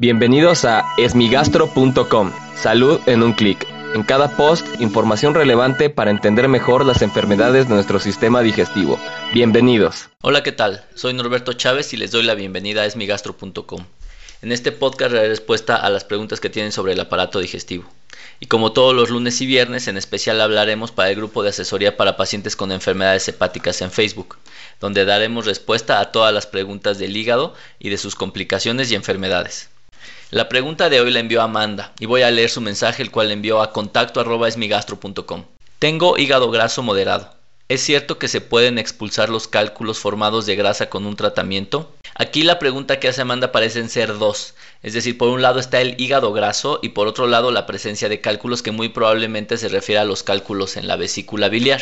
Bienvenidos a esmigastro.com. Salud en un clic. En cada post, información relevante para entender mejor las enfermedades de nuestro sistema digestivo. Bienvenidos. Hola, ¿qué tal? Soy Norberto Chávez y les doy la bienvenida a esmigastro.com. En este podcast daré respuesta a las preguntas que tienen sobre el aparato digestivo. Y como todos los lunes y viernes, en especial hablaremos para el grupo de asesoría para pacientes con enfermedades hepáticas en Facebook, donde daremos respuesta a todas las preguntas del hígado y de sus complicaciones y enfermedades. La pregunta de hoy la envió Amanda y voy a leer su mensaje el cual envió a contacto Tengo hígado graso moderado. ¿Es cierto que se pueden expulsar los cálculos formados de grasa con un tratamiento? Aquí la pregunta que hace Amanda parecen ser dos, es decir, por un lado está el hígado graso y por otro lado la presencia de cálculos que muy probablemente se refiere a los cálculos en la vesícula biliar.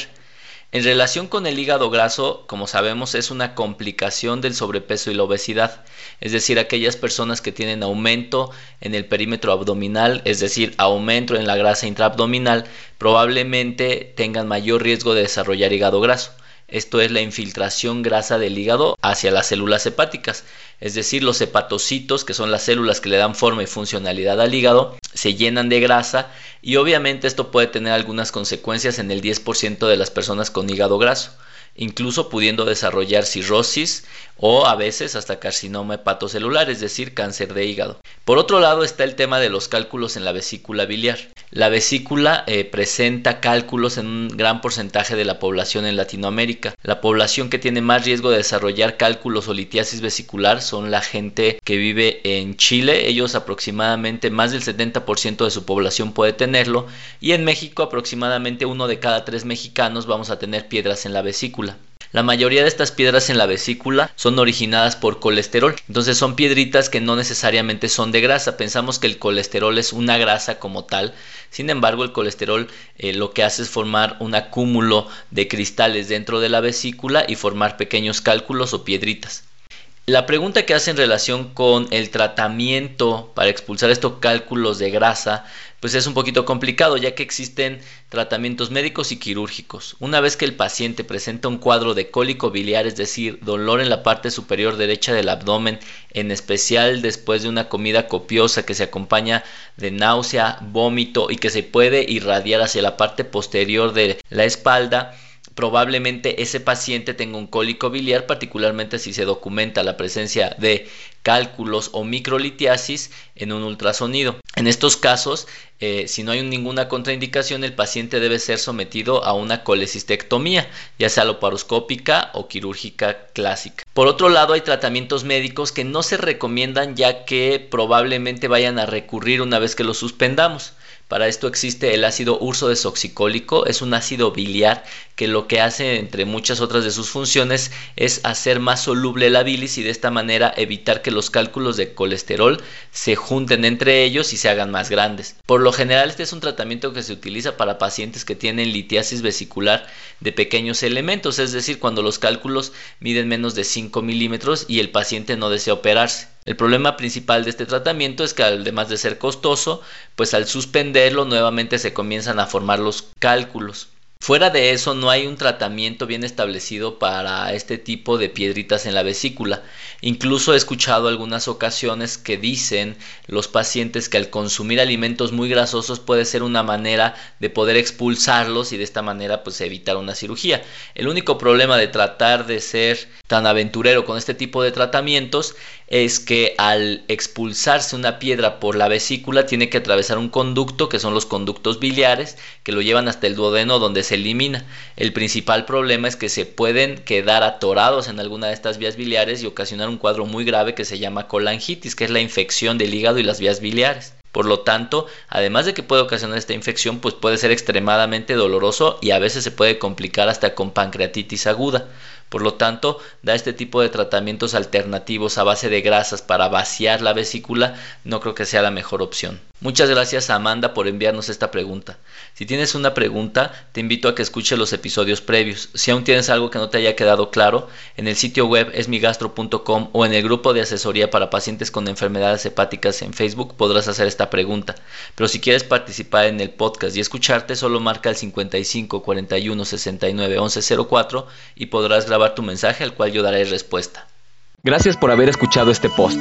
En relación con el hígado graso, como sabemos, es una complicación del sobrepeso y la obesidad, es decir, aquellas personas que tienen aumento en el perímetro abdominal, es decir, aumento en la grasa intraabdominal, probablemente tengan mayor riesgo de desarrollar hígado graso. Esto es la infiltración grasa del hígado hacia las células hepáticas, es decir, los hepatocitos, que son las células que le dan forma y funcionalidad al hígado, se llenan de grasa y obviamente esto puede tener algunas consecuencias en el 10% de las personas con hígado graso incluso pudiendo desarrollar cirrosis o a veces hasta carcinoma hepatocelular, es decir, cáncer de hígado. Por otro lado está el tema de los cálculos en la vesícula biliar. La vesícula eh, presenta cálculos en un gran porcentaje de la población en Latinoamérica. La población que tiene más riesgo de desarrollar cálculos o litiasis vesicular son la gente que vive en Chile. Ellos aproximadamente más del 70% de su población puede tenerlo. Y en México aproximadamente uno de cada tres mexicanos vamos a tener piedras en la vesícula. La mayoría de estas piedras en la vesícula son originadas por colesterol. Entonces son piedritas que no necesariamente son de grasa. Pensamos que el colesterol es una grasa como tal. Sin embargo, el colesterol eh, lo que hace es formar un acúmulo de cristales dentro de la vesícula y formar pequeños cálculos o piedritas. La pregunta que hace en relación con el tratamiento para expulsar estos cálculos de grasa, pues es un poquito complicado ya que existen tratamientos médicos y quirúrgicos. Una vez que el paciente presenta un cuadro de cólico biliar, es decir, dolor en la parte superior derecha del abdomen, en especial después de una comida copiosa que se acompaña de náusea, vómito y que se puede irradiar hacia la parte posterior de la espalda, probablemente ese paciente tenga un cólico biliar, particularmente si se documenta la presencia de cálculos o microlitiasis en un ultrasonido. En estos casos, eh, si no hay ninguna contraindicación, el paciente debe ser sometido a una colecistectomía, ya sea loparoscópica o quirúrgica clásica. Por otro lado, hay tratamientos médicos que no se recomiendan ya que probablemente vayan a recurrir una vez que los suspendamos. Para esto existe el ácido urso desoxicólico, es un ácido biliar que lo que hace, entre muchas otras de sus funciones, es hacer más soluble la bilis y de esta manera evitar que los cálculos de colesterol se junten entre ellos y se hagan más grandes. Por lo general, este es un tratamiento que se utiliza para pacientes que tienen litiasis vesicular de pequeños elementos, es decir, cuando los cálculos miden menos de 5 milímetros y el paciente no desea operarse. El problema principal de este tratamiento es que además de ser costoso, pues al suspenderlo nuevamente se comienzan a formar los cálculos. Fuera de eso, no hay un tratamiento bien establecido para este tipo de piedritas en la vesícula. Incluso he escuchado algunas ocasiones que dicen los pacientes que al consumir alimentos muy grasosos puede ser una manera de poder expulsarlos y de esta manera pues evitar una cirugía. El único problema de tratar de ser tan aventurero con este tipo de tratamientos es que al expulsarse una piedra por la vesícula tiene que atravesar un conducto que son los conductos biliares que lo llevan hasta el duodeno donde se elimina. El principal problema es que se pueden quedar atorados en alguna de estas vías biliares y ocasionar un cuadro muy grave que se llama colangitis, que es la infección del hígado y las vías biliares. Por lo tanto, además de que puede ocasionar esta infección, pues puede ser extremadamente doloroso y a veces se puede complicar hasta con pancreatitis aguda. Por lo tanto, da este tipo de tratamientos alternativos a base de grasas para vaciar la vesícula no creo que sea la mejor opción. Muchas gracias a Amanda por enviarnos esta pregunta. Si tienes una pregunta, te invito a que escuches los episodios previos. Si aún tienes algo que no te haya quedado claro, en el sitio web esmigastro.com o en el grupo de asesoría para pacientes con enfermedades hepáticas en Facebook podrás hacer esta pregunta. Pero si quieres participar en el podcast y escucharte, solo marca el 55 41 69 11 04 y podrás grabar tu mensaje al cual yo daré respuesta. Gracias por haber escuchado este post.